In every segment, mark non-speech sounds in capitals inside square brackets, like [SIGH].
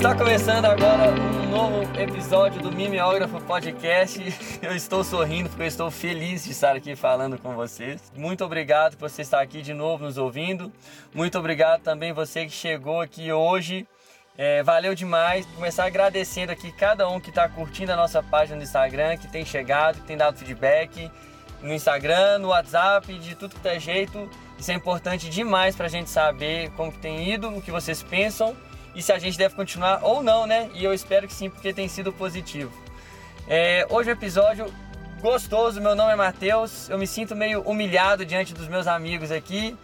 Está começando agora um novo episódio do Mimeógrafo Podcast. [LAUGHS] Eu estou sorrindo porque eu estou feliz de estar aqui falando com vocês. Muito obrigado por você estar aqui de novo nos ouvindo. Muito obrigado também você que chegou aqui hoje. É, valeu demais. Começar agradecendo aqui cada um que está curtindo a nossa página no Instagram, que tem chegado, que tem dado feedback no Instagram, no WhatsApp, de tudo que tá jeito. Isso é importante demais para a gente saber como que tem ido, o que vocês pensam e se a gente deve continuar ou não, né? E eu espero que sim, porque tem sido positivo. É, hoje é um episódio gostoso, meu nome é Matheus, eu me sinto meio humilhado diante dos meus amigos aqui.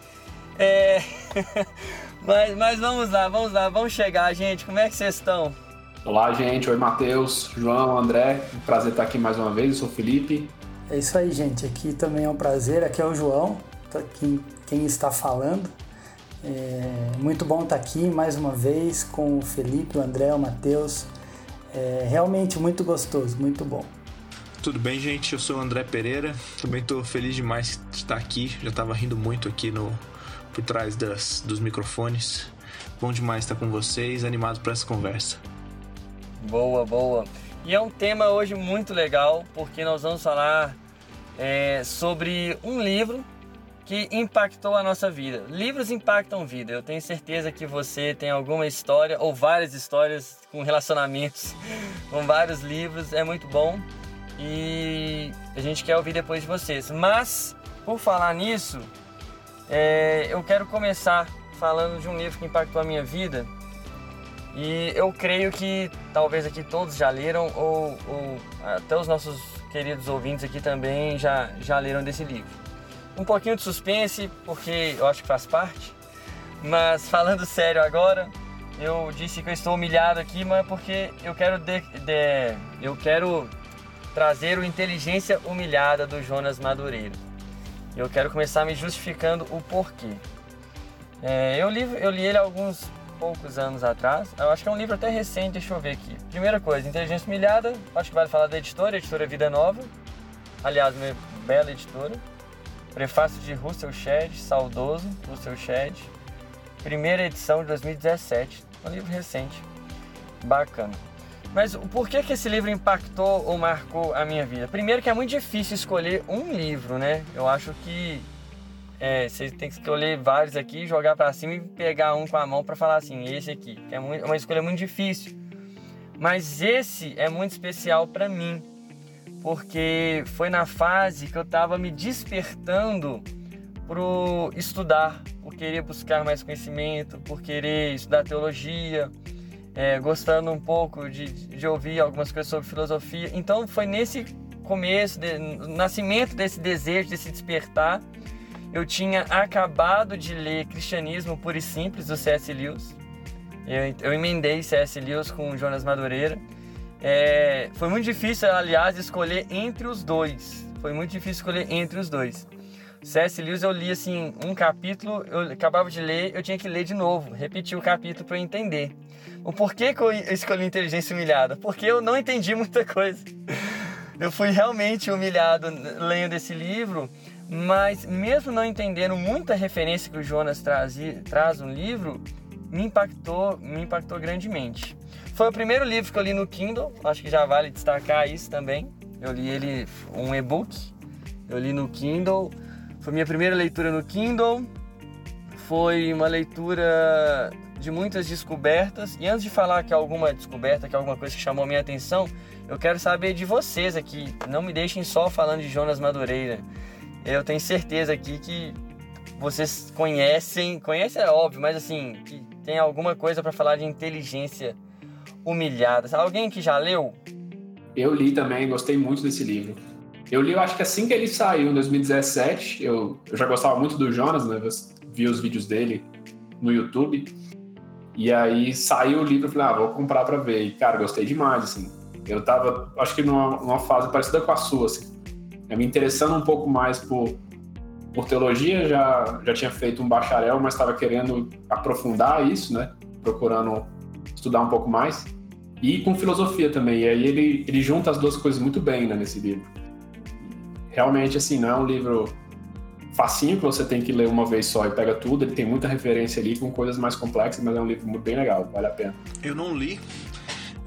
É... [LAUGHS] mas, mas vamos lá, vamos lá, vamos chegar, gente. Como é que vocês estão? Olá, gente. Oi, Matheus, João, André. Um prazer estar aqui mais uma vez. Eu sou o Felipe. É isso aí, gente. Aqui também é um prazer. Aqui é o João, quem, quem está falando. É muito bom estar aqui mais uma vez com o Felipe, o André, o Matheus. É realmente muito gostoso, muito bom. Tudo bem, gente? Eu sou o André Pereira. Também estou feliz demais de estar aqui. Já estava rindo muito aqui no por trás das, dos microfones. Bom demais estar com vocês, animado para essa conversa. Boa, boa. E é um tema hoje muito legal, porque nós vamos falar é, sobre um livro que impactou a nossa vida. Livros impactam vida. Eu tenho certeza que você tem alguma história ou várias histórias com relacionamentos, [LAUGHS] com vários livros. É muito bom e a gente quer ouvir depois de vocês. Mas, por falar nisso, é, eu quero começar falando de um livro que impactou a minha vida. E eu creio que talvez aqui todos já leram, ou, ou até os nossos queridos ouvintes aqui também já, já leram desse livro um pouquinho de suspense, porque eu acho que faz parte. Mas falando sério agora, eu disse que eu estou humilhado aqui, mas porque eu quero de, de, eu quero trazer o inteligência humilhada do Jonas Madureira. Eu quero começar me justificando o porquê. É, eu, li, eu li ele alguns poucos anos atrás. Eu acho que é um livro até recente, deixa eu ver aqui. Primeira coisa, Inteligência Humilhada. Acho que vale falar da editora, editora Vida Nova. Aliás, uma bela editora. Prefácio de Russell Shedd, saudoso Russell Shedd. Primeira edição de 2017. Um livro recente. Bacana. Mas por que, que esse livro impactou ou marcou a minha vida? Primeiro que é muito difícil escolher um livro, né? Eu acho que é, você tem que escolher vários aqui, jogar para cima e pegar um com a mão para falar assim, esse aqui. É muito, uma escolha muito difícil. Mas esse é muito especial para mim porque foi na fase que eu estava me despertando por estudar, por querer buscar mais conhecimento, por querer estudar teologia, é, gostando um pouco de, de ouvir algumas coisas sobre filosofia. Então foi nesse começo, de, nascimento desse desejo, desse despertar, eu tinha acabado de ler Cristianismo Puro e Simples, do C.S. Lewis. Eu, eu emendei C.S. Lewis com Jonas Madureira. É, foi muito difícil, aliás, escolher entre os dois. Foi muito difícil escolher entre os dois. C.S. Lewis eu li assim um capítulo, eu acabava de ler, eu tinha que ler de novo, repetir o capítulo para entender. O porquê que eu escolhi inteligência humilhada? Porque eu não entendi muita coisa. Eu fui realmente humilhado lendo esse livro, mas mesmo não entendendo muita referência que o Jonas trazia, traz no livro, me impactou, me impactou grandemente. Foi o primeiro livro que eu li no Kindle, acho que já vale destacar isso também. Eu li ele um e-book, eu li no Kindle. Foi minha primeira leitura no Kindle. Foi uma leitura de muitas descobertas. E antes de falar que alguma descoberta, que alguma coisa que chamou minha atenção, eu quero saber de vocês aqui. Não me deixem só falando de Jonas Madureira. Eu tenho certeza aqui que vocês conhecem, conhecem é óbvio, mas assim, que tem alguma coisa para falar de inteligência humilhadas. Alguém que já leu? Eu li também, gostei muito desse livro. Eu li, eu acho que assim que ele saiu, em 2017, eu, eu já gostava muito do Jonas, né? Eu vi os vídeos dele no YouTube. E aí saiu o livro, eu falei, ah, vou comprar pra ver. E, cara, gostei demais, assim. Eu tava, acho que numa, numa fase parecida com a sua, assim. Eu me interessando um pouco mais por, por teologia, já, já tinha feito um bacharel, mas estava querendo aprofundar isso, né? Procurando estudar um pouco mais e com filosofia também. E aí ele, ele junta as duas coisas muito bem né, nesse livro. Realmente, assim, não é um livro facinho que você tem que ler uma vez só e pega tudo. Ele tem muita referência ali com coisas mais complexas, mas é um livro bem legal, vale a pena. Eu não li.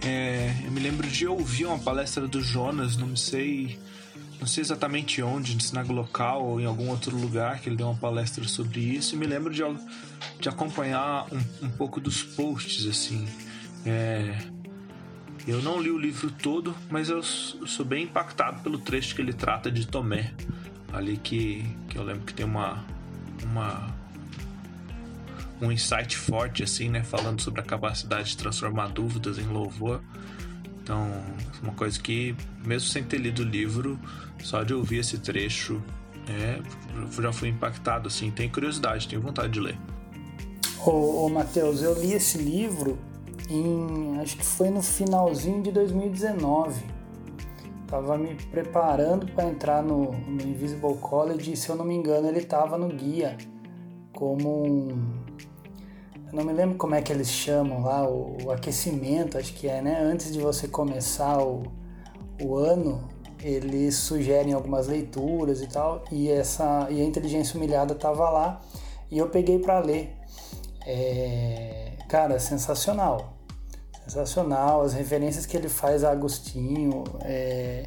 É, eu me lembro de ouvir uma palestra do Jonas, não sei, não sei exatamente onde, no sinagoga local ou em algum outro lugar que ele deu uma palestra sobre isso. E me lembro de, de acompanhar um, um pouco dos posts assim. É, eu não li o livro todo, mas eu sou bem impactado pelo trecho que ele trata de Tomé. Ali que, que eu lembro que tem uma, uma um insight forte assim, né, falando sobre a capacidade de transformar dúvidas em louvor. Então, uma coisa que mesmo sem ter lido o livro, só de ouvir esse trecho, é, já fui impactado assim, tenho curiosidade, tenho vontade de ler. Ô, ô Matheus, eu li esse livro em acho que foi no finalzinho de 2019. Tava me preparando para entrar no, no, Invisible College e se eu não me engano ele tava no guia como um eu não me lembro como é que eles chamam lá, o, o aquecimento, acho que é, né? Antes de você começar o, o ano, eles sugerem algumas leituras e tal, e essa e a inteligência humilhada tava lá e eu peguei para ler. É, cara, sensacional sensacional. As referências que ele faz a Agostinho, é,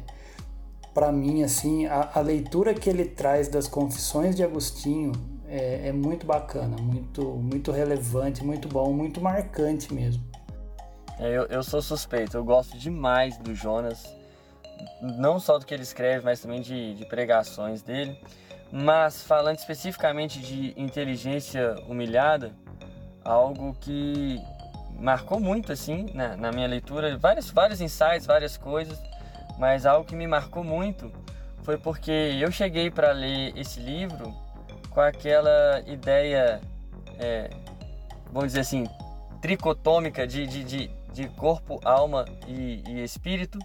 para mim, assim, a, a, leitura que ele traz das confissões de Agostinho é, é, muito bacana, muito, muito relevante, muito bom, muito marcante mesmo. É, eu, eu sou suspeito, eu gosto demais do Jonas, não só do que ele escreve, mas também de, de pregações dele. Mas falando especificamente de inteligência humilhada, algo que marcou muito assim na, na, minha leitura, vários, vários insights, várias coisas, mas algo que me marcou muito foi porque eu cheguei para ler esse livro com aquela ideia, é, vamos dizer assim, tricotômica de, de, de, de corpo, alma e, e espírito.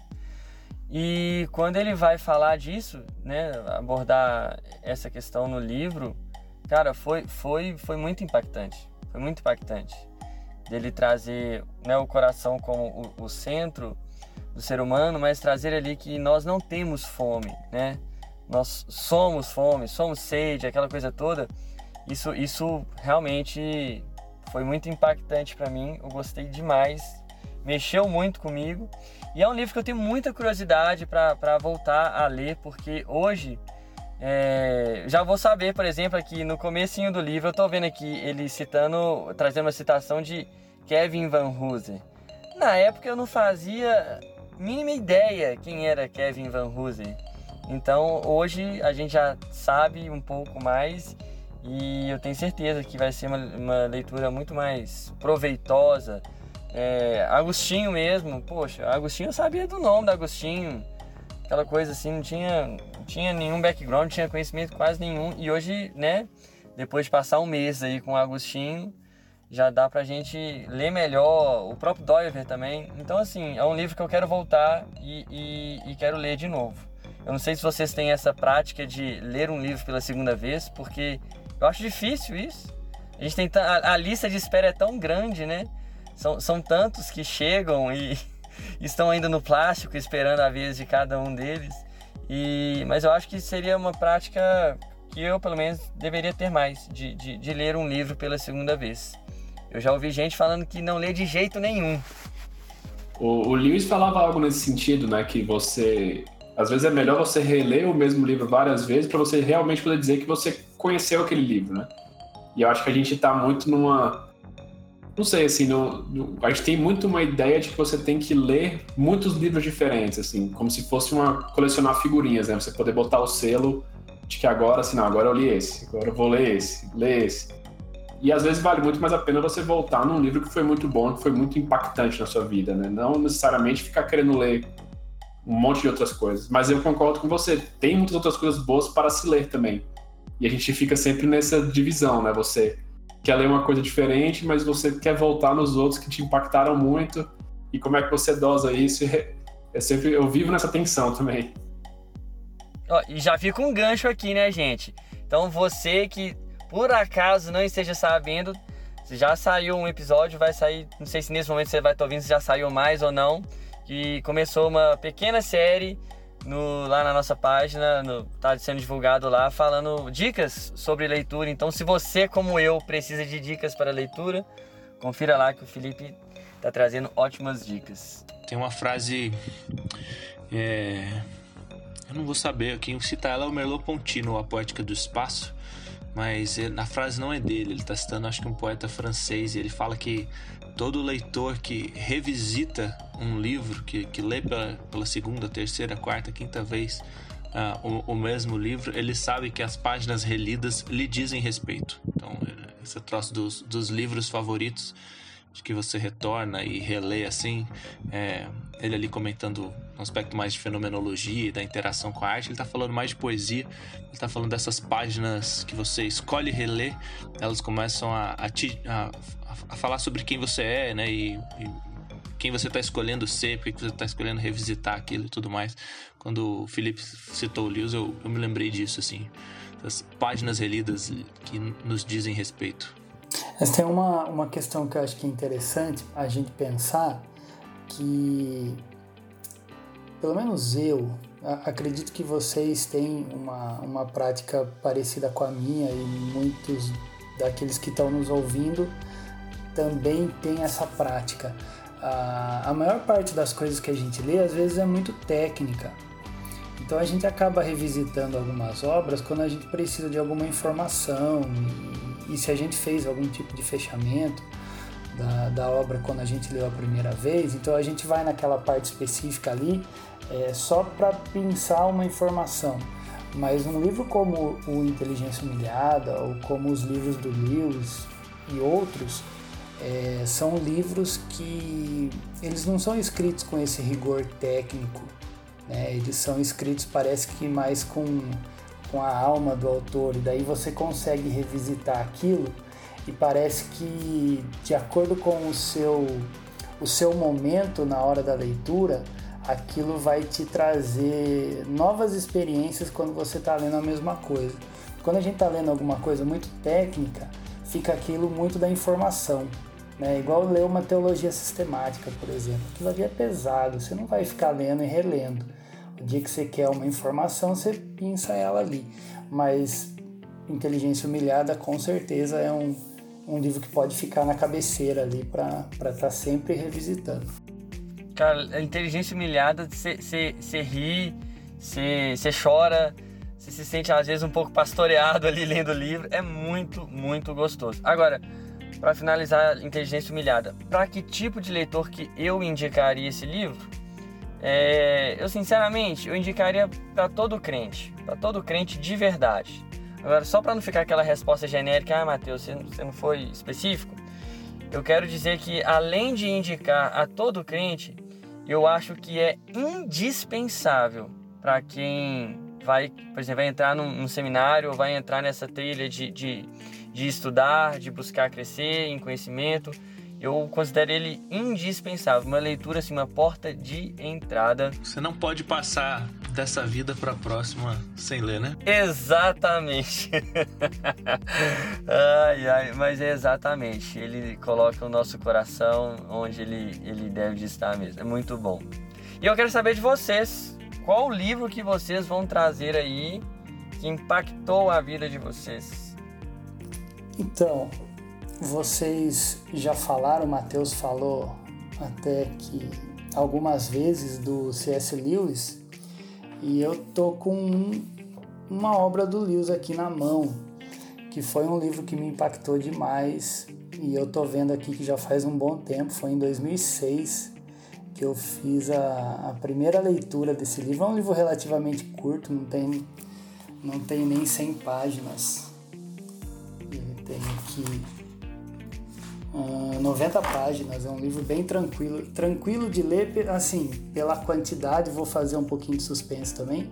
E quando ele vai falar disso, né, abordar essa questão no livro, cara, foi, foi, foi muito impactante. Foi muito impactante dele trazer né, o coração como o, o, centro do ser humano, mas trazer ali que nós não temos fome, né? Nós somos fome, somos sede, aquela coisa toda. Isso, isso realmente foi muito impactante para mim. Eu gostei demais, mexeu muito comigo. E é um livro que eu tenho muita curiosidade para voltar a ler, porque hoje é, já vou saber, por exemplo, aqui no comecinho do livro, eu estou vendo aqui ele citando, trazendo uma citação de Kevin Van Hooser. Na época eu não fazia mínima ideia quem era Kevin Van Hooser. Então hoje a gente já sabe um pouco mais e eu tenho certeza que vai ser uma, uma leitura muito mais proveitosa. É, Agostinho mesmo, poxa, Agostinho eu sabia do nome do Agostinho, aquela coisa assim, não tinha, não tinha nenhum background, não tinha conhecimento quase nenhum. E hoje, né, depois de passar um mês aí com o Agostinho, já dá pra gente ler melhor, o próprio Doiver também. Então, assim, é um livro que eu quero voltar e, e, e, quero ler de novo. Eu não sei se vocês têm essa prática de ler um livro pela segunda vez, porque eu acho difícil isso. A gente tem a, a lista de espera é tão grande, né? São, são tantos que chegam e estão ainda no plástico esperando a vez de cada um deles. E, mas eu acho que seria uma prática que eu, pelo menos, deveria ter mais, de, de, de ler um livro pela segunda vez. Eu já ouvi gente falando que não lê de jeito nenhum. O, o Lewis falava algo nesse sentido, né? Que você. Às vezes é melhor você reler o mesmo livro várias vezes para você realmente poder dizer que você conheceu aquele livro, né? E eu acho que a gente tá muito numa. Não sei, assim, no, no, a gente tem muito uma ideia de que você tem que ler muitos livros diferentes, assim, como se fosse uma colecionar figurinhas, né? Você poder botar o selo de que agora, assim, não, agora eu li esse, agora eu vou ler esse, ler esse. E às vezes vale muito mais a pena você voltar num livro que foi muito bom, que foi muito impactante na sua vida, né? Não necessariamente ficar querendo ler um monte de outras coisas. Mas eu concordo com você, tem muitas outras coisas boas para se ler também. E a gente fica sempre nessa divisão, né? Você quer ler uma coisa diferente, mas você quer voltar nos outros que te impactaram muito. E como é que você dosa isso? [LAUGHS] É sempre, eu vivo nessa tensão também. Ó, e já fica um gancho aqui, né, gente? Então você que por acaso não esteja sabendo, já saiu um episódio, vai sair, não sei se nesse momento você vai estar ouvindo se já saiu mais ou não, que começou uma pequena série no, lá na nossa página, no, tá sendo divulgado lá, falando dicas sobre leitura. Então, se você, como eu, precisa de dicas para leitura, confira lá que o Felipe tá trazendo ótimas dicas. Tem uma frase. É, eu não vou saber, quem cita ela é o Merleau-Ponty no A Poética do Espaço, mas a frase não é dele, ele está citando acho que um poeta francês, e ele fala que todo leitor que revisita um livro, que, que lê pela, pela segunda, terceira, quarta, quinta vez uh, o, o, mesmo livro, ele sabe que as páginas relidas lhe dizem respeito. Então, esse troço dos, dos livros favoritos de que você retorna e relê assim, é, ele ali comentando um aspecto mais de fenomenologia da interação com a arte, ele está falando mais de poesia, ele está falando dessas páginas que você escolhe reler, elas começam a, a, te, a, a falar sobre quem você é, né, e, e quem você está escolhendo ser, porque você está escolhendo revisitar aquilo e tudo mais. Quando o Felipe citou o Lewis, eu, eu me lembrei disso, assim, das páginas relidas que nos dizem respeito. Mas tem uma, uma questão que eu acho que é interessante a gente pensar que, pelo menos eu, acredito que vocês têm uma, uma prática parecida com a minha e muitos daqueles que estão nos ouvindo também têm essa prática. A, maior parte das coisas que a gente lê às vezes é muito técnica. Então a gente acaba revisitando algumas obras quando a gente precisa de alguma informação e se a gente fez algum tipo de fechamento da, da obra quando a gente leu a primeira vez, então a gente vai naquela parte específica ali é, só para pensar uma informação. Mas um livro como o Inteligência Humilhada ou como os livros do Lewis e outros é, são livros que eles não são escritos com esse rigor técnico, né? eles são escritos parece que mais com com a alma do autor, e daí você consegue revisitar aquilo e parece que de acordo com o seu o seu momento na hora da leitura, aquilo vai te trazer novas experiências quando você está lendo a mesma coisa. Quando a gente está lendo alguma coisa muito técnica, fica aquilo muito da informação. Né? Igual ler uma teologia sistemática, por exemplo. Aquilo ali é pesado, você não vai ficar lendo e relendo. O dia que você quer uma informação, você pinça ela ali. Mas Inteligência Humilhada, com certeza, é um, um livro que pode ficar na cabeceira ali para estar tá sempre revisitando. Cara, a Inteligência Humilhada, você ri, você chora, você se sente às vezes um pouco pastoreado ali lendo o livro. É muito, muito gostoso. Agora, para finalizar, Inteligência Humilhada, para que tipo de leitor que eu indicaria esse livro? É, eu sinceramente eu indicaria para todo crente, para todo crente de verdade. Agora, só para não ficar aquela resposta genérica, ah, Mateus, você, não foi específico, eu quero dizer que além de indicar a todo crente, eu acho que é indispensável para quem vai, por exemplo, vai entrar num, num, seminário ou vai entrar nessa trilha de, de, de estudar, de buscar crescer em conhecimento eu considero ele indispensável, uma leitura assim, uma porta de entrada. Você não pode passar dessa vida para a próxima sem ler, né? Exatamente. [LAUGHS] ai, ai, mas é exatamente. Ele coloca o nosso coração onde ele, ele deve estar mesmo. É muito bom. E eu quero saber de vocês, qual o livro que vocês vão trazer aí que impactou a vida de vocês? Então, vocês já falaram, o Matheus falou até que algumas vezes do C.S. Lewis e eu tô com uma obra do Lewis aqui na mão, que foi um livro que me impactou demais e eu tô vendo aqui que já faz um bom tempo, foi em 2006 que eu fiz a, a primeira leitura desse livro. É um livro relativamente curto, não tem, não tem nem 100 páginas. Tem aqui 90 páginas, é um livro bem tranquilo, tranquilo de ler, assim, pela quantidade, vou fazer um pouquinho de suspense também.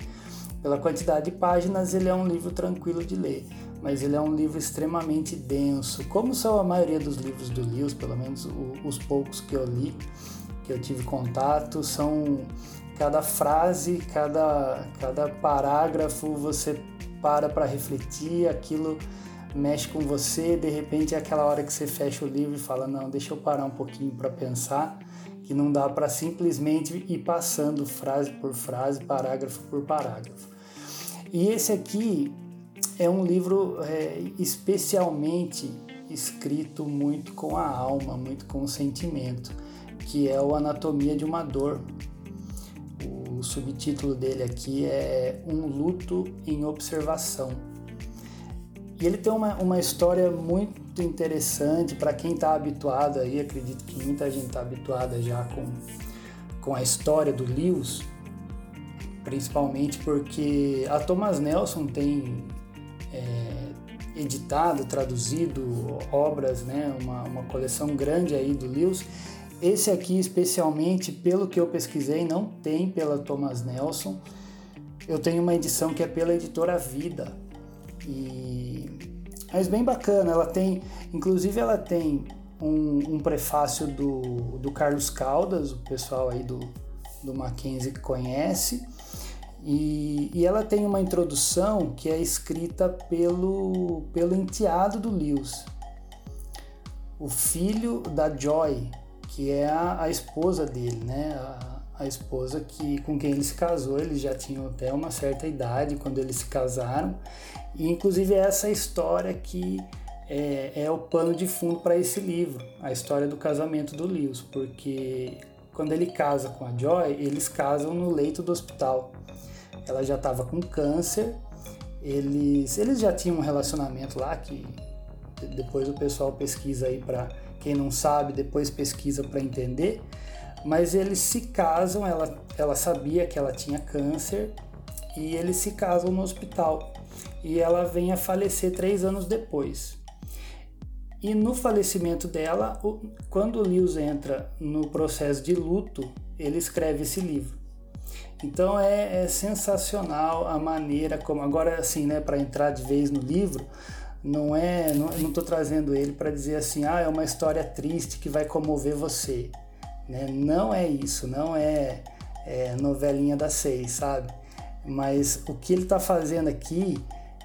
Pela quantidade de páginas, ele é um livro tranquilo de ler, mas ele é um livro extremamente denso, como são a maioria dos livros do Lewis, pelo menos os poucos que eu li, que eu tive contato, são cada frase, cada, cada parágrafo você para para refletir, aquilo mexe com você, de repente é aquela hora que você fecha o livro e fala: "Não, deixa eu parar um pouquinho para pensar", que não dá para simplesmente ir passando frase por frase, parágrafo por parágrafo. E esse aqui é um livro é, especialmente escrito muito com a alma, muito com o sentimento, que é o Anatomia de uma Dor. O subtítulo dele aqui é Um Luto em Observação. E ele tem uma, uma história muito interessante para quem está habituado aí, acredito que muita gente está habituada já com, com a história do Lewis, principalmente porque a Thomas Nelson tem é, editado, traduzido obras, né, uma, uma coleção grande aí do Lewis. Esse aqui, especialmente, pelo que eu pesquisei, não tem pela Thomas Nelson. Eu tenho uma edição que é pela editora Vida. E... Mas bem bacana, ela tem, inclusive ela tem um, um prefácio do, do Carlos Caldas, o pessoal aí do, do Mackenzie que conhece. E, e, ela tem uma introdução que é escrita pelo, pelo enteado do Lewis, o filho da Joy, que é a, a esposa dele, né? A, a, esposa que, com quem ele se casou, eles já tinham até uma certa idade quando eles se casaram. E inclusive é essa história que é, é o pano de fundo para esse livro, a história do casamento do Lewis, porque quando ele casa com a Joy, eles casam no leito do hospital ela já estava com câncer. Eles, eles já tinham um relacionamento lá que depois o pessoal pesquisa aí para quem não sabe, depois pesquisa para entender. Mas eles se casam, ela, ela sabia que ela tinha câncer e eles se casam no hospital. E ela vem a falecer três anos depois. E no falecimento dela, quando Lewis entra no processo de luto, ele escreve esse livro. Então é, é sensacional a maneira como agora assim, né, para entrar de vez no livro, não é, não estou trazendo ele para dizer assim, ah, é uma história triste que vai comover você, né? Não é isso, não é, é novelinha das seis, sabe? Mas o que ele está fazendo aqui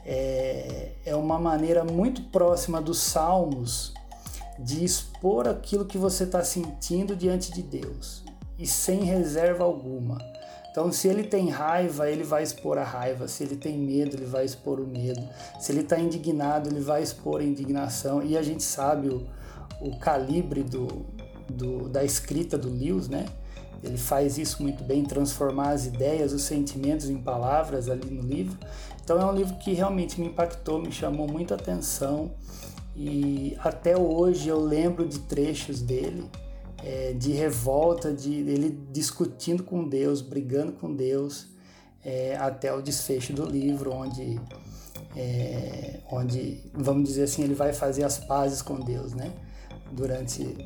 é, é uma maneira muito próxima dos Salmos de expor aquilo que você está sentindo diante de Deus e sem reserva alguma. Então, se ele tem raiva, ele vai expor a raiva. Se ele tem medo, ele vai expor o medo. Se ele está indignado, ele vai expor a indignação. E a gente sabe o, o calibre do, do, da escrita do Lewis, né? Ele faz isso muito bem, transformar as ideias, os sentimentos em palavras ali no livro. Então é um livro que realmente me impactou, me chamou muita atenção e até hoje eu lembro de trechos dele é, de revolta, de ele discutindo com Deus, brigando com Deus, é, até o desfecho do livro, onde, é, onde, vamos dizer assim, ele vai fazer as pazes com Deus, né? Durante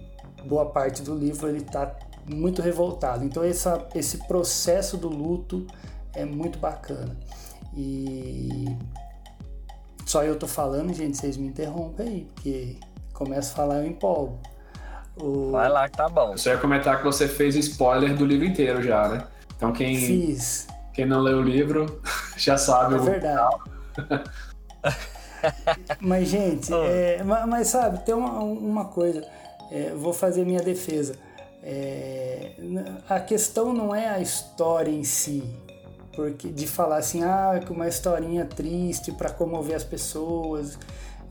boa parte do livro ele está muito revoltado. Então essa, esse processo do luto é muito bacana. E só eu tô falando, gente, vocês me interrompem aí, porque começo a falar eu empolgo. O... Vai lá que tá bom. Eu só ia comentar que você fez spoiler do livro inteiro já, né? Então quem, Fiz. quem não leu o livro [LAUGHS] já sabe é o verdade. mas, gente, [LAUGHS] é, mas, mas, sabe, tem uma, uma coisa, é, vou fazer minha defesa. É, a questão não é a história em si, porque de falar assim, ah, que uma historinha triste para comover as pessoas.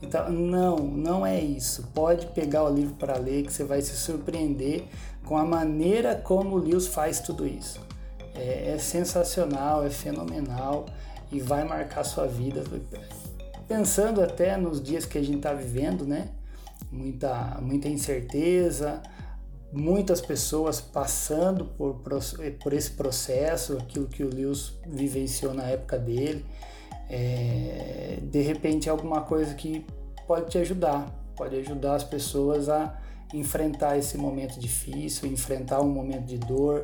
Então, não, não é isso. Pode pegar o livro para ler que você vai se surpreender com a maneira como o Lewis faz tudo isso. É, é sensacional, é fenomenal e vai marcar sua vida. Pensando até nos dias que a gente está vivendo, né? Muita, muita incerteza, muitas pessoas passando por, por esse processo, aquilo que o Lewis vivenciou na época dele é, de repente alguma coisa que pode te ajudar, pode ajudar as pessoas a enfrentar esse momento difícil, enfrentar um momento de dor.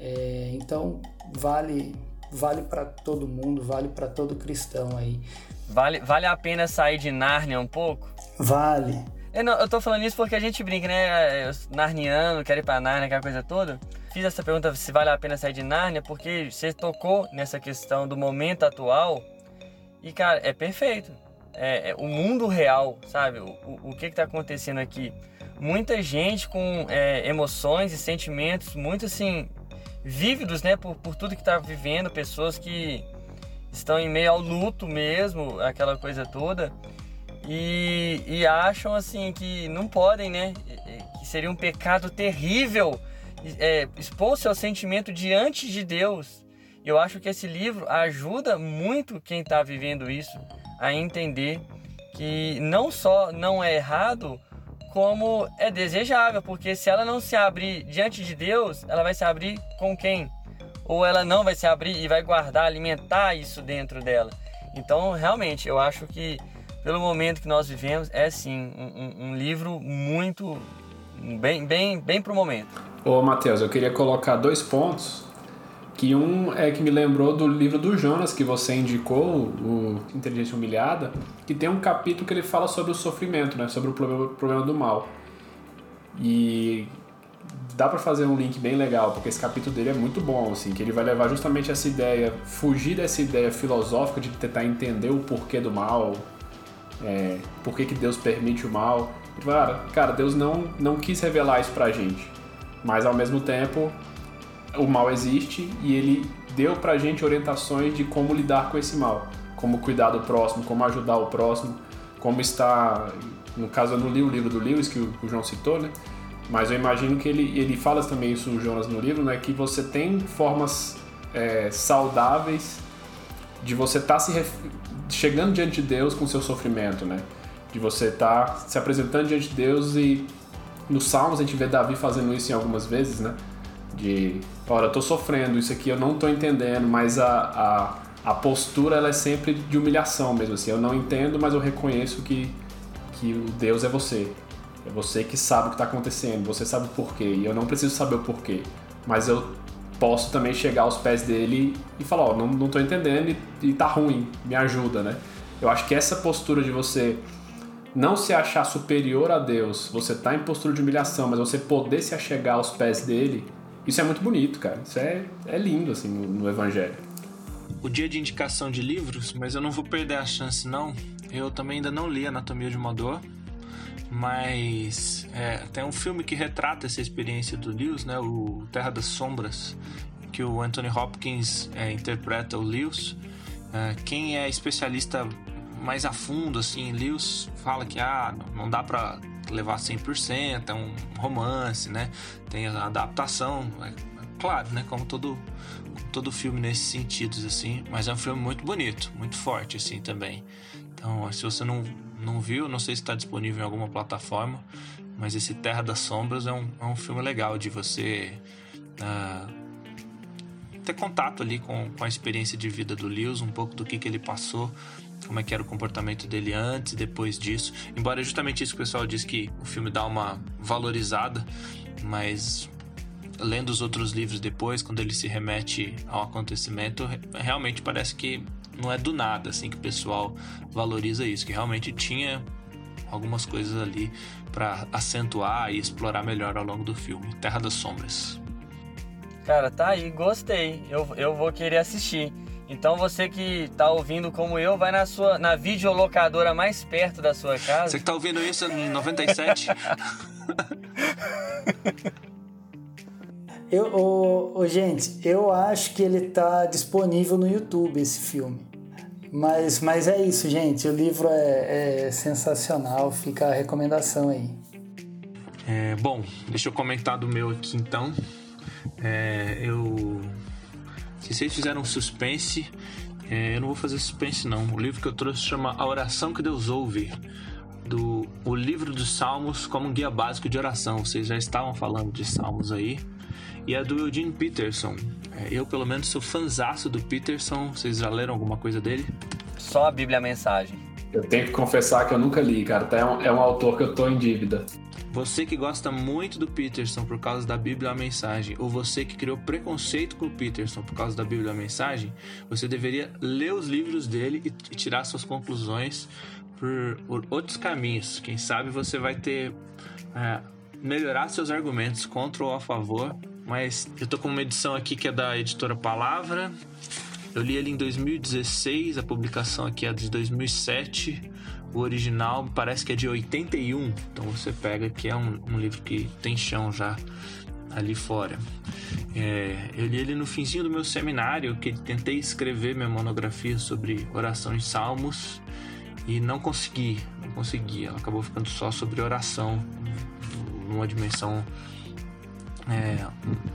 É, então vale vale para todo mundo, vale para todo cristão aí. Vale, vale a pena sair de Nárnia um pouco? Vale. Eu, não, eu tô falando isso porque a gente brinca, né? Eu, narniano, quero ir pra Nárnia, aquela coisa toda. Fiz essa pergunta se vale a pena sair de Nárnia porque você tocou nessa questão do momento atual e, cara, é perfeito. é, é, o mundo real, sabe? O, o, o que está acontecendo aqui? Muita gente com é, emoções e sentimentos muito assim vívidos, né? Por, por tudo que está vivendo, pessoas que estão em meio ao luto mesmo, aquela coisa toda, e, e acham assim que não podem, né? Que seria um pecado terrível é, expor seu sentimento diante de Deus. Eu acho que esse livro ajuda muito quem está vivendo isso a entender que não só não é errado, como é desejável, porque se ela não se abrir diante de Deus, ela vai se abrir com quem? Ou ela não vai se abrir e vai guardar, alimentar isso dentro dela. Então, realmente, eu acho que pelo momento que nós vivemos, é sim um, um livro muito bem, bem, bem pro momento. Ô, Matheus, eu queria colocar dois pontos. Que um é que me lembrou do livro do Jonas que você indicou, o Inteligência Humilhada, que tem um capítulo que ele fala sobre o sofrimento, né? Sobre o problema, problema do mal. E dá para fazer um link bem legal, porque esse capítulo dele é muito bom, assim, que ele vai levar justamente essa ideia, fugir dessa ideia filosófica de tentar entender o porquê do mal, é, por que, que Deus permite o mal. Cara, cara, Deus não, não quis revelar isso pra gente. Mas ao mesmo tempo, o mal existe e ele deu pra gente orientações de como lidar com esse mal. Como cuidar do próximo, como ajudar o próximo, como estar. No caso, eu não li o livro do Lewis, que o, João citou, né? Mas eu imagino que ele, ele fala também isso, o Jonas, no livro, né? Que você tem formas é, saudáveis de você estar tá se chegando diante de Deus com seu sofrimento, né? De você estar tá se apresentando diante de Deus e nos Salmos a gente vê Davi fazendo isso em algumas vezes, né? De, olha, eu tô sofrendo, isso aqui eu não tô entendendo, mas a, a, a postura ela é sempre de humilhação mesmo, assim. Eu não entendo, mas eu reconheço que, que o Deus é você. É você que sabe o que está acontecendo, você sabe o porquê. E eu não preciso saber o porquê, mas eu posso também chegar aos pés dele e falar, ó, oh, não, não tô entendendo e, e tá ruim, me ajuda, né? Eu acho que essa postura de você não se achar superior a Deus, você tá em postura de humilhação, mas você poder se achegar aos pés dele, isso é muito bonito, cara. Isso é, é lindo, assim, no, no Evangelho. O dia de indicação de livros, mas eu não vou perder a chance, não. Eu também ainda não li Anatomia de uma Dor, mas é, tem um filme que retrata essa experiência do Lewis, né, o Terra das Sombras, que o Anthony Hopkins é, interpreta o Lewis. É, quem é especialista mais a fundo assim Lewis fala que ah, não dá para levar 100%, é um romance, né? Tem a adaptação, é, claro, né, como todo todo filme nesses sentidos assim, mas é um filme muito bonito, muito forte assim também. Então, se você não não viu, não sei se está disponível em alguma plataforma, mas esse Terra das Sombras é um, é um filme legal de você uh, ter contato ali com, com a experiência de vida do Lewis, um pouco do que, que ele passou, como é que era o comportamento dele antes e depois disso. Embora é justamente isso que o pessoal diz que o filme dá uma valorizada, mas lendo os outros livros depois, quando ele se remete ao acontecimento, realmente parece que não é do nada assim que o pessoal valoriza isso, que realmente tinha algumas coisas ali para acentuar e explorar melhor ao longo do filme. Terra das Sombras. Cara, tá aí, gostei. Eu, eu vou querer assistir. Então você que tá ouvindo como eu, vai na sua na videolocadora mais perto da sua casa. Você que tá ouvindo isso em 97? [LAUGHS] Eu, oh, oh, gente, eu acho que ele tá disponível no YouTube, esse filme. Mas, mas é isso, gente. O livro é, é sensacional, fica a recomendação aí. É, bom, deixa eu comentar do meu aqui então. É, eu. Se vocês fizeram suspense, é, eu não vou fazer suspense não. O livro que eu trouxe chama A Oração que Deus Ouve. Do o livro dos Salmos como guia básico de oração. Vocês já estavam falando de Salmos aí e é do Eugene Peterson. É, eu, pelo menos, sou fanzaço do Peterson. Vocês já leram alguma coisa dele? Só a Bíblia a Mensagem. Eu tenho que confessar que eu nunca li, cara. É um, é um autor que eu tô em dívida. Você que gosta muito do Peterson por causa da Bíblia a Mensagem, ou você que criou preconceito com o Peterson por causa da Bíblia a Mensagem, você deveria ler os livros dele e tirar suas conclusões por, por outros caminhos. Quem sabe você vai ter. É, melhorar seus argumentos contra ou a favor mas eu tô com uma edição aqui que é da editora Palavra. Eu li ele em 2016, a publicação aqui é de 2007. O original parece que é de 81, então você pega que é um, um livro que tem chão já ali fora. É, eu li ele no finzinho do meu seminário, que tentei escrever minha monografia sobre oração e salmos e não consegui, não consegui. Ela acabou ficando só sobre oração, numa dimensão é,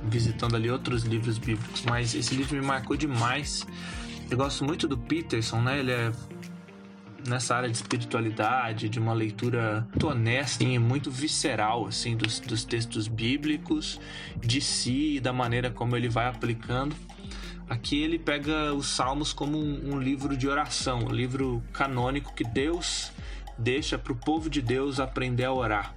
visitando ali outros livros bíblicos, mas esse livro me marcou demais. Eu gosto muito do Peterson, né? Ele é nessa área de espiritualidade, de uma leitura muito honesta e muito visceral assim dos, dos textos bíblicos, de si e da maneira como ele vai aplicando. Aqui ele pega os Salmos como um, um livro de oração, um livro canônico que Deus deixa para o povo de Deus aprender a orar.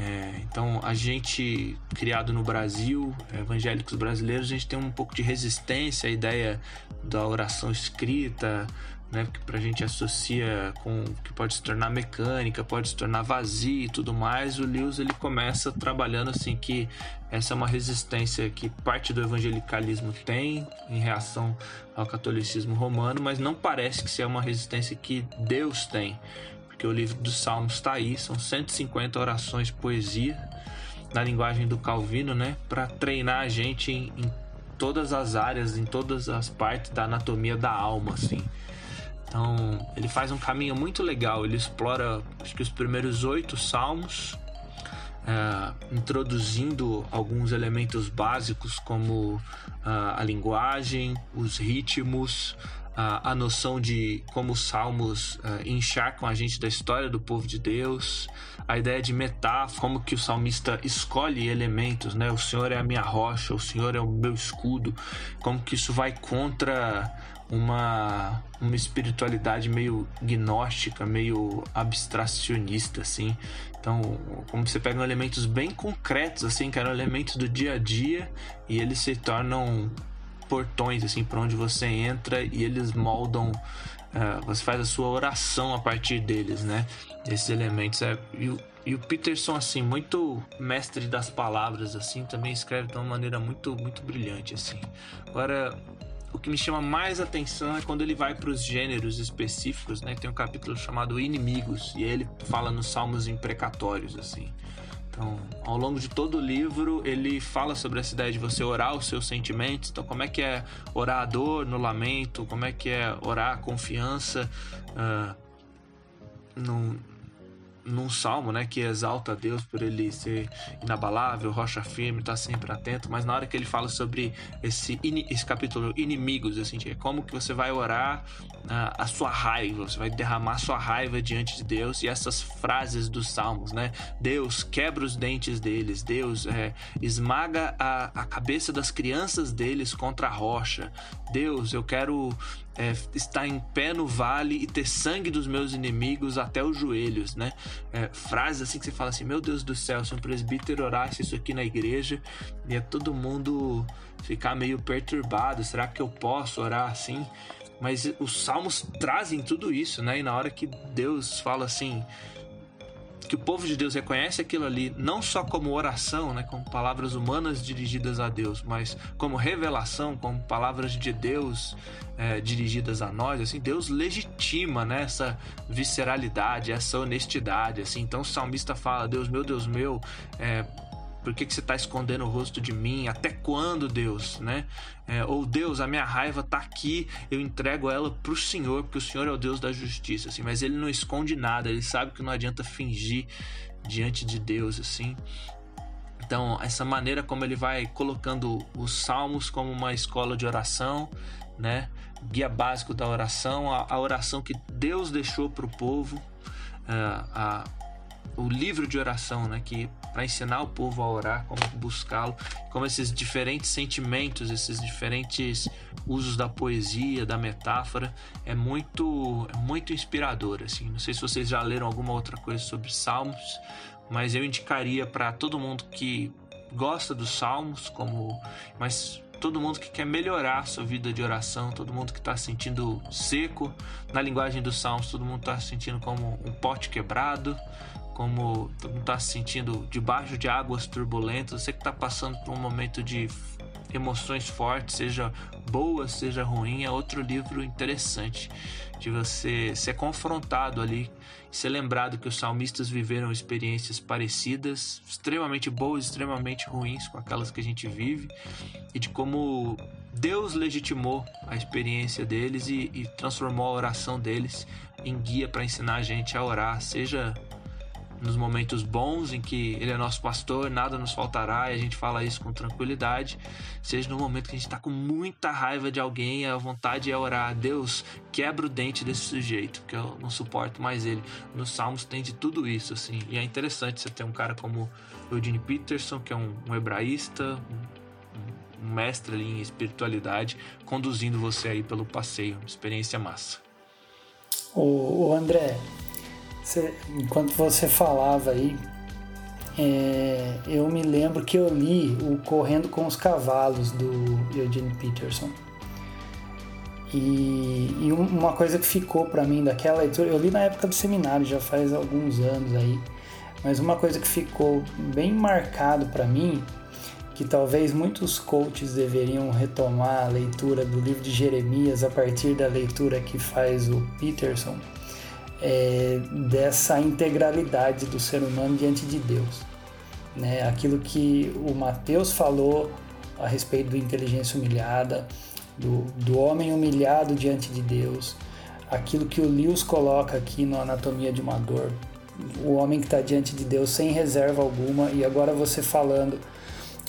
É, então, a gente, criado no Brasil, evangélicos brasileiros, a gente tem um pouco de resistência à ideia da oração escrita, né? Porque pra gente associa com que pode se tornar mecânica, pode se tornar vazio e tudo mais. O Lewis ele começa trabalhando assim que essa é uma resistência que parte do evangelicalismo tem em reação ao catolicismo romano, mas não parece que seja uma resistência que Deus tem, porque o livro dos Salmos está aí, são 150 orações poesia na linguagem do Calvino, né, para treinar a gente em, em todas as áreas, em todas as partes da anatomia da alma, assim. Então, ele faz um caminho muito legal. Ele explora, acho que os primeiros oito salmos, é, introduzindo alguns elementos básicos como uh, a linguagem, os ritmos, uh, a noção de como os salmos uh, encharcam a gente da história do povo de Deus, a ideia de metáfora, como que o salmista escolhe elementos, né? O Senhor é a minha rocha, o Senhor é o meu escudo, como que isso vai contra uma, uma espiritualidade meio gnóstica, meio abstracionista, assim. Então, como você pega elementos bem concretos, assim, que eram elementos do dia a dia, e eles se tornam portões, assim, para onde você entra e eles moldam. Uh, você faz a sua oração a partir deles, né? Esses elementos. É, e, o, e o Peterson, assim, muito mestre das palavras, assim, também escreve de uma maneira muito, muito brilhante, assim. Agora, o que me chama mais atenção é quando ele vai para os gêneros específicos, né? Tem um capítulo chamado Inimigos e ele fala nos salmos imprecatórios, assim. Então, ao longo de todo o livro, ele fala sobre essa ideia de você orar os seus sentimentos. Então, como é que é orar a dor no lamento? Como é que é orar a confiança uh, no, num salmo, né, que exalta Deus por ele ser inabalável, rocha firme, tá sempre atento, mas na hora que ele fala sobre esse, esse capítulo inimigos, assim, é como que você vai orar uh, a sua raiva, você vai derramar sua raiva diante de Deus e essas frases dos salmos, né? Deus quebra os dentes deles, Deus é, esmaga a, a cabeça das crianças deles contra a rocha, Deus, eu quero é, estar em pé no vale e ter sangue dos meus inimigos até os joelhos, né? É, frases assim que você fala assim: Meu Deus do céu, se um presbítero orasse isso aqui na igreja, ia todo mundo ficar meio perturbado. Será que eu posso orar assim? Mas os salmos trazem tudo isso, né? E na hora que Deus fala assim: que o povo de Deus reconhece aquilo ali não só como oração, né, como palavras humanas dirigidas a Deus, mas como revelação, como palavras de Deus é, dirigidas a nós, assim, Deus legitima né, essa visceralidade, essa honestidade, assim. Então o salmista fala: Deus meu, Deus meu, é, por que, que você está escondendo o rosto de mim? Até quando, Deus? Né? É, ou Deus, a minha raiva está aqui, eu entrego ela para o Senhor, porque o Senhor é o Deus da justiça. Assim, mas ele não esconde nada, ele sabe que não adianta fingir diante de Deus. assim. Então, essa maneira como ele vai colocando os salmos como uma escola de oração, né? guia básico da oração, a, a oração que Deus deixou para o povo, uh, a, o livro de oração, né? que para ensinar o povo a orar, como buscá-lo, como esses diferentes sentimentos, esses diferentes usos da poesia, da metáfora, é muito, é muito inspirador. Assim. Não sei se vocês já leram alguma outra coisa sobre Salmos, mas eu indicaria para todo mundo que gosta dos Salmos, como, mas todo mundo que quer melhorar a sua vida de oração, todo mundo que está se sentindo seco, na linguagem dos Salmos, todo mundo está se sentindo como um pote quebrado, como está se sentindo debaixo de águas turbulentas, você que está passando por um momento de emoções fortes, seja boa, seja ruim, é outro livro interessante de você ser confrontado ali, ser lembrado que os salmistas viveram experiências parecidas, extremamente boas, extremamente ruins com aquelas que a gente vive, e de como Deus legitimou a experiência deles e, e transformou a oração deles em guia para ensinar a gente a orar, seja nos momentos bons em que Ele é nosso pastor, nada nos faltará e a gente fala isso com tranquilidade, seja no momento que a gente está com muita raiva de alguém, a vontade é orar, Deus, quebra o dente desse sujeito, que eu não suporto mais ele. Nos Salmos tem de tudo isso, assim, e é interessante você ter um cara como Eugene Peterson, que é um, um hebraísta, um, um mestre ali em espiritualidade, conduzindo você aí pelo passeio, experiência massa. O André, você, enquanto você falava aí, é, eu me lembro que eu li o Correndo com os Cavalos do Eugene Peterson. E, e uma coisa que ficou para mim daquela leitura, eu li na época do seminário, já faz alguns anos aí, mas uma coisa que ficou bem marcado para mim, que talvez muitos coaches deveriam retomar a leitura do livro de Jeremias a partir da leitura que faz o Peterson, é, dessa integralidade do ser humano diante de Deus. Né? Aquilo que o Mateus falou a respeito do inteligência humilhada, do, do homem humilhado diante de Deus, aquilo que o Lewis coloca aqui no Anatomia de uma Dor, o homem que está diante de Deus sem reserva alguma, e agora você falando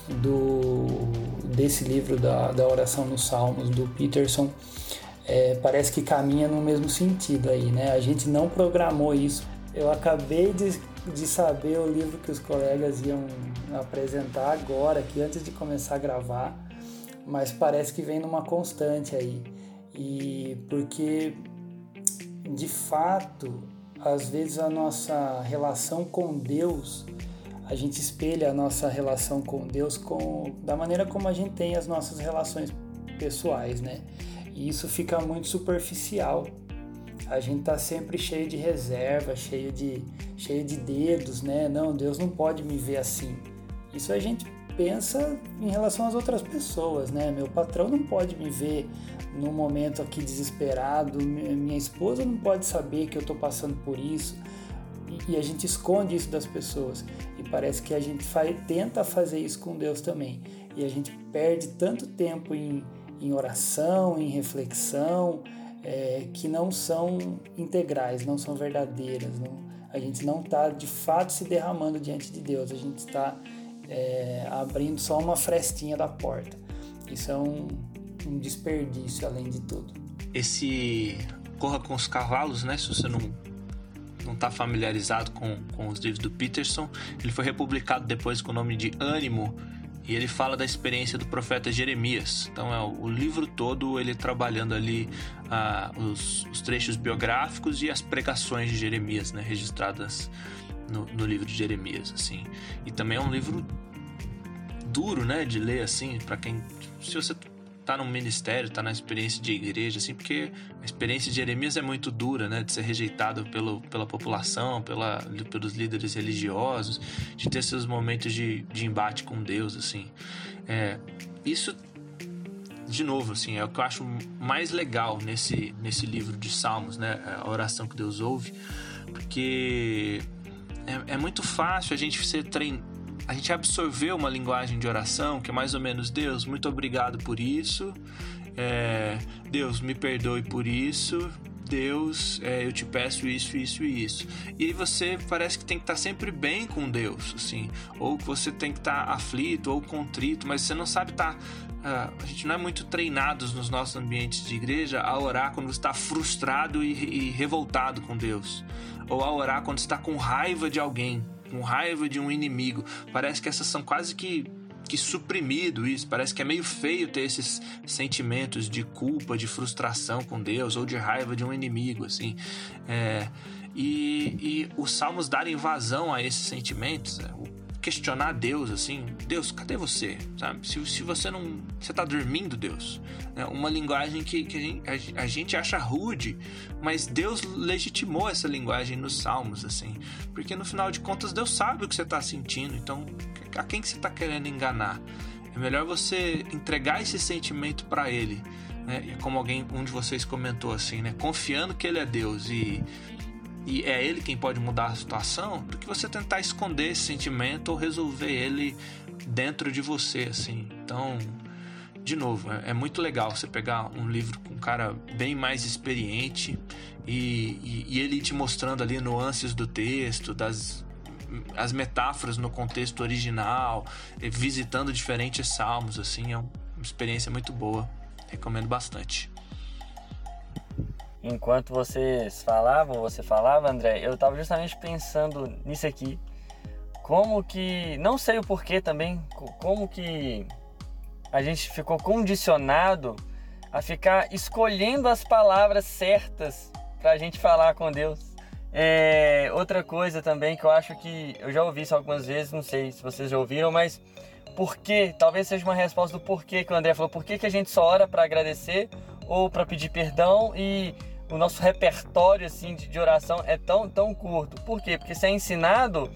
do desse livro da, da oração nos Salmos, do Peterson, é, parece que caminha no mesmo sentido aí, né? A gente não programou isso. Eu acabei de, de saber o livro que os colegas iam apresentar agora, que antes de começar a gravar, mas parece que vem numa constante aí. E porque, de fato, às vezes a nossa relação com Deus, a gente espelha a nossa relação com Deus com, da maneira como a gente tem as nossas relações pessoais, né? E isso fica muito superficial. A gente tá sempre cheio de reserva, cheio de, cheio de dedos, né? Não, Deus não pode me ver assim. Isso a gente pensa em relação às outras pessoas, né? Meu patrão não pode me ver num momento aqui desesperado, minha esposa não pode saber que eu tô passando por isso. E a gente esconde isso das pessoas. E parece que a gente faz, tenta fazer isso com Deus também. E a gente perde tanto tempo em em oração, em reflexão, é, que não são integrais, não são verdadeiras. Não, a gente não está de fato se derramando diante de Deus, a gente está é, abrindo só uma frestinha da porta. Isso é um, um desperdício, além de tudo. Esse Corra com os Cavalos, né? Se você não não está familiarizado com, com os livros do Peterson, ele foi republicado depois com o nome de Ânimo e ele fala da experiência do profeta Jeremias. Então é o livro todo ele trabalhando ali ah, os, os, trechos biográficos e as pregações de Jeremias, né, registradas no, no, livro de Jeremias, assim. E também é um livro duro, né, de ler assim, para quem se você tá no ministério, tá na experiência de igreja, assim, porque a experiência de Jeremias é muito dura, né? De ser rejeitado pelo, pela população, pela, pelos líderes religiosos, de ter seus momentos de, de embate com Deus, assim. É, isso, de novo, assim, é o que eu acho mais legal nesse, nesse livro de Salmos, né? A oração que Deus ouve, porque é, é muito fácil a gente ser treinado a gente absorveu uma linguagem de oração que é mais ou menos Deus, muito obrigado por isso, é, Deus me perdoe por isso, Deus, é, eu te peço isso, isso e isso. E aí você parece que tem que estar sempre bem com Deus, assim, ou que você tem que estar aflito ou contrito, mas você não sabe estar. Uh, a gente não é muito treinados nos nossos ambientes de igreja a orar quando você está frustrado e, e revoltado com Deus, ou a orar quando está com raiva de alguém com raiva de um inimigo. Parece que essas são quase que que suprimido isso. Parece que é meio feio ter esses sentimentos de culpa, de frustração com Deus ou de raiva de um inimigo, assim. É, e, e os salmos darem vazão a esses sentimentos, é, o questionar Deus assim, Deus, cadê você? Sabe? Se, se você não, você tá dormindo, Deus. É uma linguagem que, que a, gente, a, gente acha rude, mas Deus legitimou essa linguagem nos Salmos, assim, porque no final de contas Deus sabe o que você tá sentindo, então a quem que você tá querendo enganar? é melhor você entregar esse sentimento para ele. Né? Como alguém, um de vocês comentou assim, né? Confiando que ele é Deus e, e é ele quem pode mudar a situação, do que você tentar esconder esse sentimento ou resolver ele dentro de você, assim. Então, de novo, é, é muito legal você pegar um livro com um cara bem mais experiente e, e, e ele te mostrando ali nuances do texto, das as metáforas no contexto original, visitando diferentes salmos, assim, é uma experiência muito boa. Recomendo bastante. Enquanto vocês falavam, você falava, André, eu estava justamente pensando nisso aqui. Como que, não sei o porquê também, como que a gente ficou condicionado a ficar escolhendo as palavras certas para a gente falar com Deus. É, outra coisa também que eu acho que eu já ouvi isso algumas vezes, não sei se vocês já ouviram, mas por que? Talvez seja uma resposta do porquê que o André falou. Por que, que a gente só ora para agradecer ou para pedir perdão e o nosso repertório assim de, de oração é tão, tão curto? Por quê? Porque você é ensinado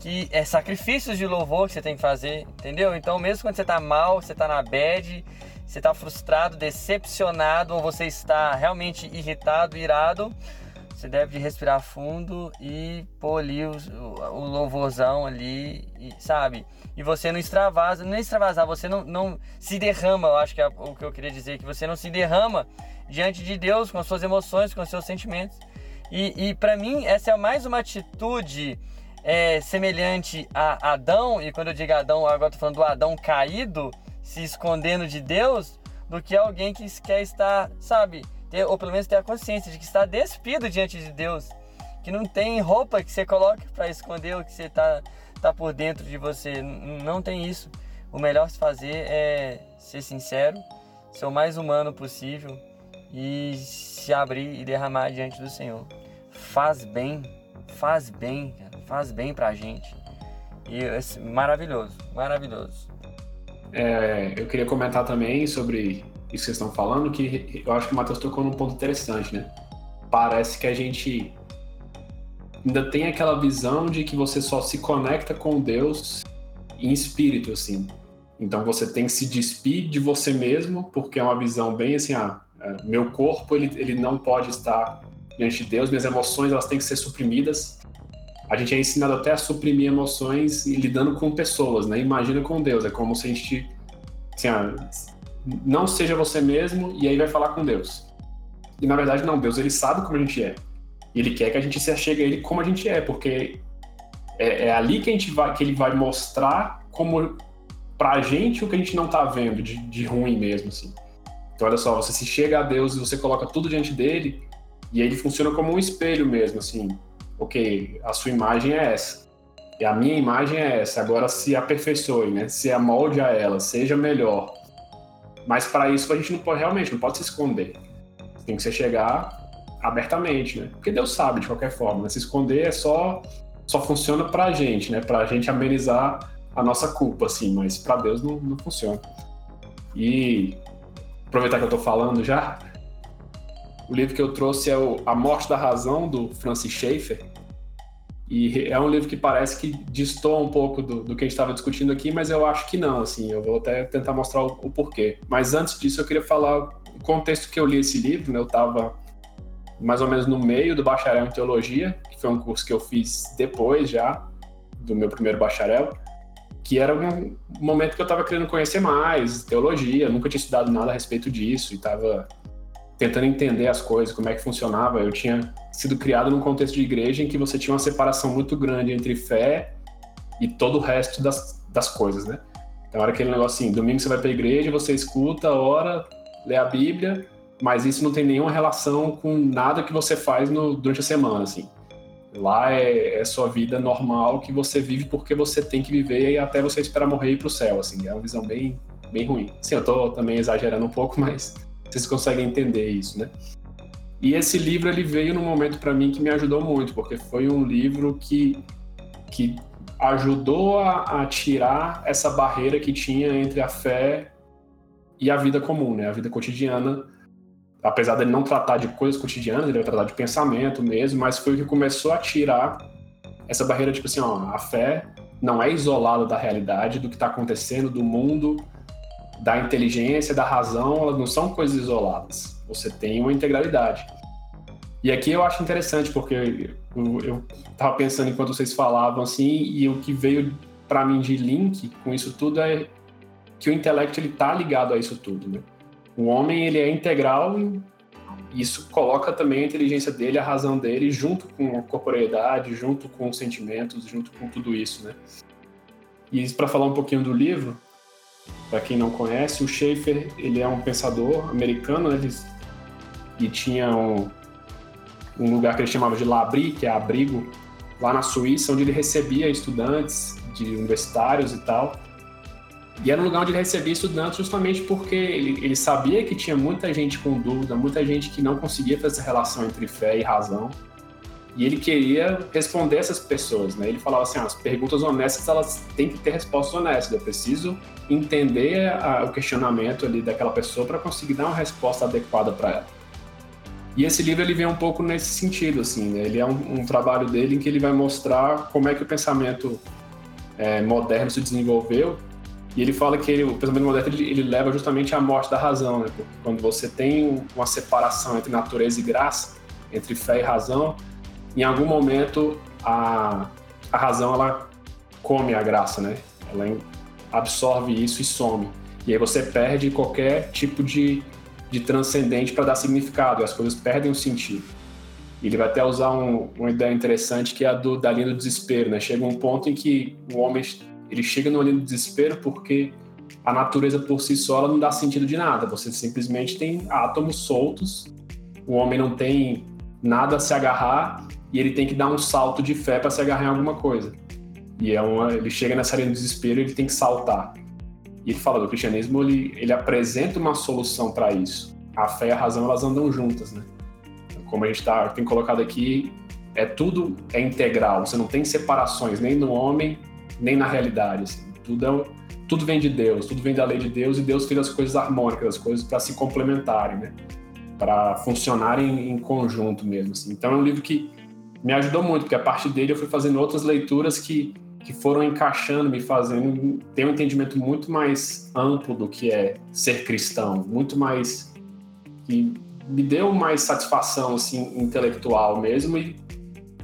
que é sacrifícios de louvor que você tem que fazer, entendeu? Então, mesmo quando você está mal, você está na bad, você está frustrado, decepcionado ou você está realmente irritado, irado, você deve respirar fundo e ali o, o louvorzão ali, e, sabe? E você não extravasa, não é extravasar, você não, não se derrama, eu acho que é o que eu queria dizer, que você não se derrama diante de Deus com as suas emoções, com os seus sentimentos. E, e para mim, essa é mais uma atitude é, semelhante a Adão, e quando eu digo Adão, agora tô falando do Adão caído, se escondendo de Deus, do que alguém que quer estar, sabe, ter, ou pelo menos ter a consciência de que está despido diante de Deus, que não tem roupa que você coloque para esconder o que você está tá por dentro de você. Não tem isso. O melhor se fazer é ser sincero, ser o mais humano possível e se abrir e derramar diante do Senhor. Faz bem, faz bem, cara, faz bem pra gente. E é maravilhoso, maravilhoso. É, eu queria comentar também sobre isso que vocês estão falando, que eu acho que o Matheus tocou num ponto interessante, né? Parece que a gente ainda tem aquela visão de que você só se conecta com Deus em espírito, assim. Então você tem que se despir de você mesmo, porque é uma visão bem assim, ah, é, meu corpo ele, ele não pode estar diante de Deus, minhas emoções elas têm que ser suprimidas. A gente é ensinado até a suprimir emoções e lidando com pessoas, né? Imagina com Deus, é como se a gente assim, ah, não seja você mesmo e aí vai falar com Deus. E na verdade não, Deus ele sabe como a gente é. E ele quer que a gente se achegue a ele como a gente é, porque é, é ali que a gente vai que ele vai mostrar como pra gente o que a gente não tá vendo de, de ruim mesmo assim. Então olha só, você se chega a Deus e você coloca tudo diante dele e ele funciona como um espelho mesmo assim. OK, a sua imagem é essa. E a minha imagem é essa. Agora se aperfeiçoe, né? Se amolde a ela, seja melhor. Mas para isso a gente não pode realmente, não pode se esconder. Tem que se chegar abertamente, né? Porque Deus sabe de qualquer forma. Né? Se esconder é só só funciona para a gente, né? Para a gente amenizar a nossa culpa, assim. Mas para Deus não, não funciona. E aproveitar que eu estou falando já, o livro que eu trouxe é o A Morte da Razão do Francis Schaeffer. E é um livro que parece que destoa um pouco do, do que a gente estava discutindo aqui, mas eu acho que não, assim, eu vou até tentar mostrar o, o, porquê. Mas antes disso, eu queria falar o contexto que eu li esse livro, né? Eu estava mais ou menos no meio do bacharel em teologia, que foi um curso que eu fiz depois já do meu primeiro bacharel, que era um momento que eu estava querendo conhecer mais teologia, nunca tinha estudado nada a respeito disso e estava tentando entender as coisas, como é que funcionava. Eu tinha sido criado num contexto de igreja em que você tinha uma separação muito grande entre fé e todo o resto das, das coisas, né? Então era aquele negócio assim, domingo você vai para a igreja, você escuta, ora, lê a Bíblia, mas isso não tem nenhuma relação com nada que você faz no, durante a semana, assim. Lá é, é sua vida normal que você vive porque você tem que viver e até você esperar morrer e ir pro céu, assim. É uma visão bem, bem ruim. Sim, eu tô também exagerando um pouco, [LAUGHS] mas vocês conseguem entender isso, né? E esse livro ele veio num momento para mim que me ajudou muito, porque foi um livro que, que ajudou a, a, tirar essa barreira que tinha entre a fé e a vida comum, né? A vida cotidiana. Apesar dele não tratar de coisas cotidianas, ele vai tratar de pensamento mesmo, mas foi o que começou a tirar essa barreira, tipo assim, ó, a fé não é isolada da realidade, do que está acontecendo, do mundo, da inteligência, da razão, elas não são coisas isoladas. Você tem uma integralidade. E aqui eu acho interessante, porque eu estava pensando enquanto vocês falavam assim, e o que veio para mim de link com isso tudo é que o intelecto ele tá ligado a isso tudo, né? O homem ele é integral e isso coloca também a inteligência dele, a razão dele, junto com a corporeidade, junto com os sentimentos, junto com tudo isso, né? E para falar um pouquinho do livro, para quem não conhece, o Schaefer ele é um pensador americano, né? Ele, e tinha um, um lugar que ele chamava de Labri, que é abrigo, lá na Suíça, onde ele recebia estudantes de universitários e tal. E era um lugar onde ele recebia estudantes justamente porque ele, ele sabia que tinha muita gente com dúvida, muita gente que não conseguia fazer essa relação entre fé e razão. E ele queria responder essas pessoas, né? Ele falava assim, ah, as perguntas honestas, elas têm que ter respostas honestas. Eu preciso entender a, o questionamento ali daquela pessoa para conseguir dar uma resposta adequada para ela. E esse livro ele vem um pouco nesse sentido, assim, né? Ele é um, um, trabalho dele em que ele vai mostrar como é que o pensamento é, moderno se desenvolveu. E ele fala que ele, o pensamento moderno ele, ele, leva justamente à morte da razão, né? Porque quando você tem uma separação entre natureza e graça, entre fé e razão, em algum momento a, a razão ela come a graça, né? Ela absorve isso e some. E aí você perde qualquer tipo de de transcendente para dar significado, as coisas perdem o sentido. Ele vai até usar um, uma ideia interessante que é a do, da linha do desespero, né? Chega um ponto em que o homem ele chega no linha do desespero porque a natureza por si só não dá sentido de nada. Você simplesmente tem átomos soltos, o homem não tem nada a se agarrar e ele tem que dar um salto de fé para se agarrar em alguma coisa. E é uma, ele chega nessa linha do desespero ele tem que saltar. E ele fala do cristianismo, ele, ele apresenta uma solução para isso. A fé e a razão, elas andam juntas, né? Como a gente tá, tem colocado aqui, é tudo é integral. Você não tem separações, nem no homem, nem na realidade. Assim. Tudo, é, tudo vem de Deus, tudo vem da lei de Deus, e Deus fez as coisas harmônicas, as coisas para se complementarem, né? Para funcionarem em conjunto mesmo. Assim. Então é um livro que me ajudou muito, porque a partir dele eu fui fazendo outras leituras que que foram encaixando, me fazendo ter um entendimento muito mais amplo do que é ser cristão, muito mais que me deu mais satisfação assim intelectual mesmo e,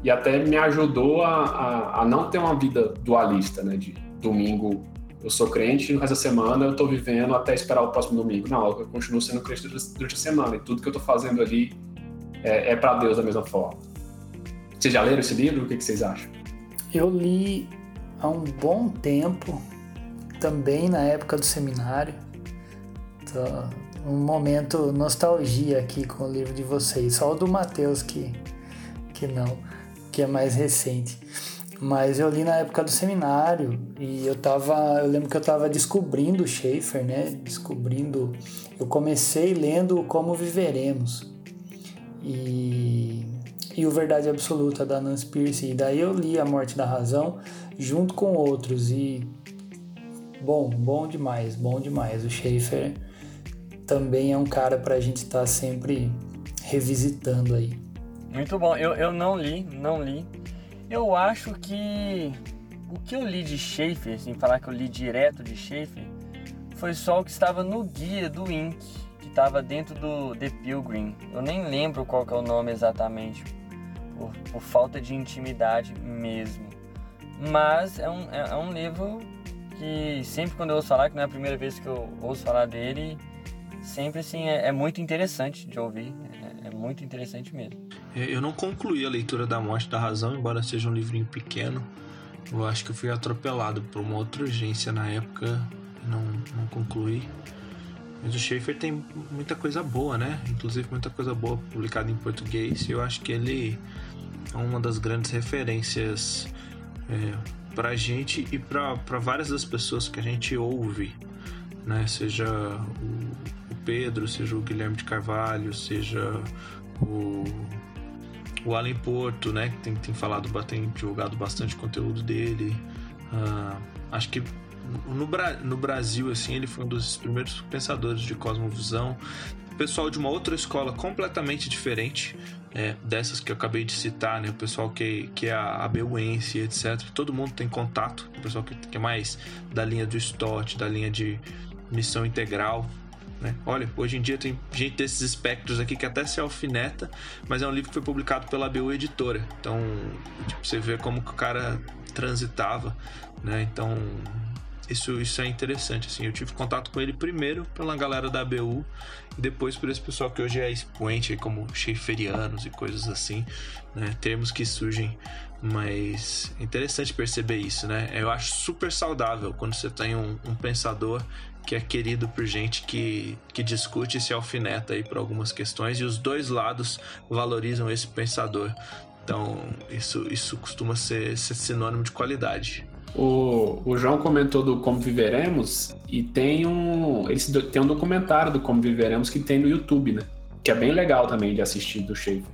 e até me ajudou a, a, a não ter uma vida dualista, né? De domingo eu sou crente, no resto da semana eu estou vivendo até esperar o próximo domingo. Não, eu continuo sendo crente durante a semana e tudo que eu estou fazendo ali é, é para Deus da mesma forma. Vocês já leram esse livro? O que, que vocês acham? Eu li há um bom tempo, também na época do seminário. Então, um momento nostalgia aqui com o livro de vocês, só o do Mateus que, que não, que é mais recente. Mas eu li na época do seminário e eu tava, eu lembro que eu tava descobrindo Schaefer, né? Descobrindo, eu comecei lendo Como Viveremos. E e o Verdade Absoluta da Nancy Pierce. E daí eu li A Morte da Razão junto com outros e bom, bom demais, bom demais. O Schaefer também é um cara para a gente estar tá sempre revisitando aí. Muito bom. Eu, eu não li, não li. Eu acho que o que eu li de Schaefer, sem falar que eu li direto de Schaefer, foi só o que estava no guia do Inc, que estava dentro do The Pilgrim. Eu nem lembro qual é o nome exatamente por, por falta de intimidade mesmo. Mas é um, é, é um livro que sempre quando eu ouço falar, que não é a primeira vez que eu ouço falar dele, sempre assim é, é muito interessante de ouvir. É, é, muito interessante mesmo. É, eu não concluí a leitura da Morte da Razão, embora seja um livrinho pequeno. Eu acho que eu fui atropelado por uma outra urgência na época, não, não concluí. Mas o Schaefer tem muita coisa boa, né? Inclusive muita coisa boa publicada em português. E eu acho que ele é uma das grandes referências é, pra gente e pra várias das pessoas que a gente ouve, né? Seja o, o Pedro, seja o Guilherme de Carvalho, seja o, o Alan Porto, né? Que tem, tem falado, tem divulgado bastante conteúdo dele. Uh, acho que no, no, Brasil, assim, ele foi um dos primeiros pensadores de cosmovisão. pessoal de uma outra escola completamente diferente, é, dessas que eu acabei de citar, né? O pessoal que, que é a ABUense, etc. Todo mundo tem contato, o pessoal que, que é mais da linha do STOT, da linha de missão integral, né? Olha, hoje em dia tem gente desses espectros aqui que até se alfineta, mas é um livro que foi publicado pela ABU Editora. Então, tipo, você vê como que o cara transitava, né? Então, isso, isso é interessante, assim. Eu tive contato com ele primeiro pela galera da ABU e depois por esse pessoal que hoje é expoente, como Schaefferianos e coisas assim, né? Termos que surgem, mas é interessante perceber isso, né? Eu acho super saudável quando você tem um, um pensador que é querido por gente que, que discute e se alfineta aí por algumas questões e os dois lados valorizam esse pensador. Então, isso, isso costuma ser, ser sinônimo de qualidade. O, o João comentou do Como Viveremos e tem um, eles, tem um documentário do Como Viveremos que tem no YouTube, né? Que é bem legal também de assistir do Schaefer.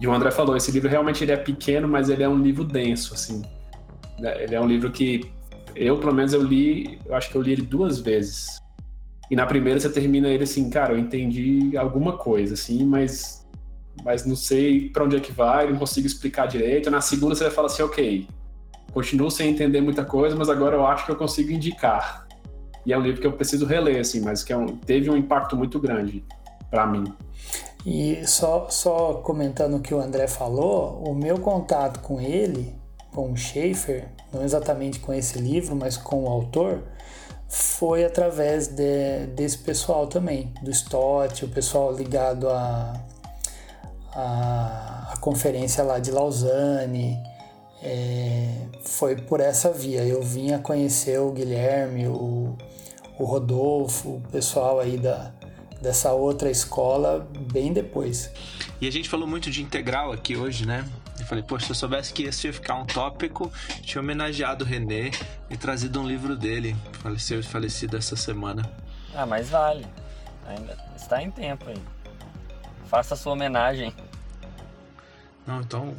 E o André falou, esse livro realmente ele é pequeno, mas ele é um livro denso, assim. Ele é um livro que eu, pelo menos, eu li, eu acho que eu li ele duas vezes. E na primeira você termina ele assim, cara, eu entendi alguma coisa, assim, mas, mas não sei para onde é que vai, não consigo explicar direito. Na segunda você vai falar assim, ok, continuo sem entender muita coisa, mas agora eu acho que eu consigo indicar. E é um livro que eu preciso reler, assim, mas que é um, teve um impacto muito grande para mim. E só, só comentando o que o André falou, o meu contato com ele, com o Schaefer, não exatamente com esse livro, mas com o autor, foi através de, desse pessoal também, do Stott, o pessoal ligado à a, a, a, conferência lá de Lausanne, é, foi por essa via. Eu vim a conhecer o Guilherme, o, o Rodolfo, o pessoal aí da, dessa outra escola bem depois. E a gente falou muito de integral aqui hoje, né? Eu falei, poxa, se eu soubesse que esse ia ficar um tópico, tinha homenageado o René e trazido um livro dele, faleceu falecido essa semana. Ah, mas vale. Ainda está em tempo aí. Faça a sua homenagem. Não, então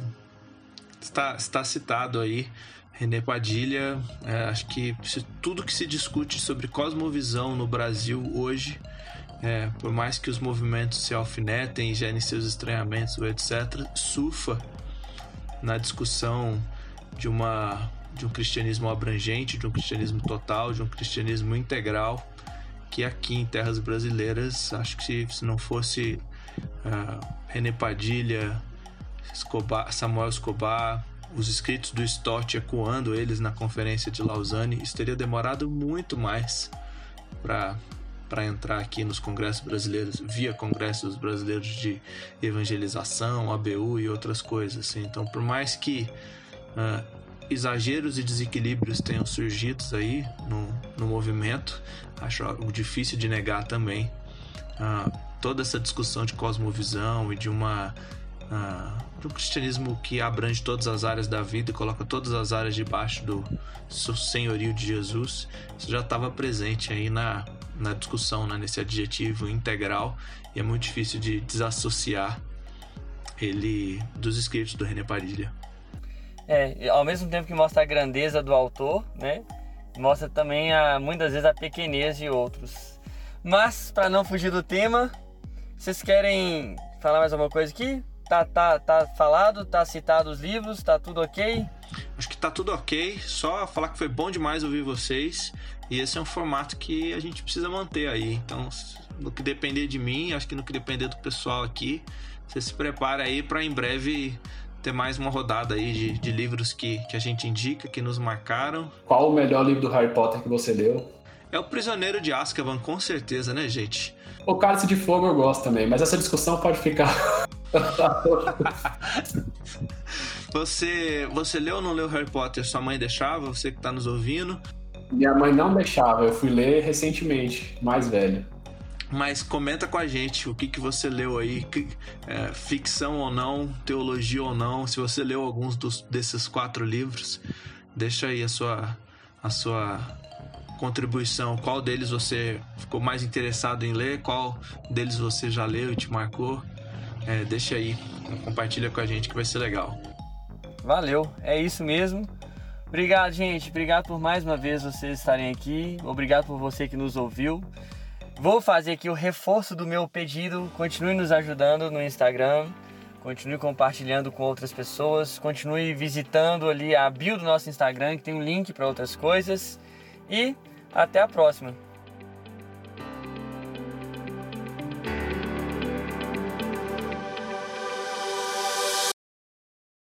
está, está citado aí. René Padilha, é, acho que tudo que se discute sobre cosmovisão no Brasil hoje, é, por mais que os movimentos se alfinetem gerem seus estranhamentos, etc., surfa na discussão de uma de um cristianismo abrangente, de um cristianismo total, de um cristianismo integral, que aqui em terras brasileiras, acho que se não fosse uh, René Padilha, Escobar, Samuel Escobar, os escritos do Stott ecoando eles na conferência de Lausanne, isso teria demorado muito mais para entrar aqui nos congressos brasileiros, via congressos brasileiros de evangelização, ABU e outras coisas. Assim. Então, por mais que uh, exageros e desequilíbrios tenham surgido aí no, no movimento, acho difícil de negar também. Uh, toda essa discussão de cosmovisão e de uma uh, de um cristianismo que abrange todas as áreas da vida e coloca todas as áreas debaixo do senhorio de Jesus, isso já estava presente aí na, na discussão, né, nesse adjetivo integral, e é muito difícil de desassociar ele dos escritos do René Padilha. É, ao mesmo tempo que mostra a grandeza do autor, né, mostra também a, muitas vezes a pequenez de outros. Mas, para não fugir do tema, vocês querem falar mais alguma coisa aqui? Tá, tá, tá falado, tá citado os livros, tá tudo ok? Acho que tá tudo ok. Só falar que foi bom demais ouvir vocês. E esse é um formato que a gente precisa manter aí. Então, no que depender de mim, acho que no que depender do pessoal aqui, você se prepara aí para em breve ter mais uma rodada aí de, de livros que, que a gente indica, que nos marcaram. Qual o melhor livro do Harry Potter que você leu? É o Prisioneiro de Azkaban, com certeza, né, gente? O Cálice de Fogo eu gosto também, mas essa discussão pode ficar. [LAUGHS] você, você leu ou não leu Harry Potter? Sua mãe deixava? Você que está nos ouvindo? Minha mãe não deixava, eu fui ler recentemente, mais velho. Mas comenta com a gente o que, que você leu aí, que, é, ficção ou não, teologia ou não, se você leu alguns dos, desses quatro livros, deixa aí a sua, a sua contribuição. Qual deles você ficou mais interessado em ler? Qual deles você já leu e te marcou? É, deixa aí, compartilha com a gente que vai ser legal. Valeu, é isso mesmo. Obrigado, gente. Obrigado por mais uma vez vocês estarem aqui. Obrigado por você que nos ouviu. Vou fazer aqui o reforço do meu pedido. Continue nos ajudando no Instagram. Continue compartilhando com outras pessoas. Continue visitando ali a bio do nosso Instagram, que tem um link para outras coisas. E até a próxima.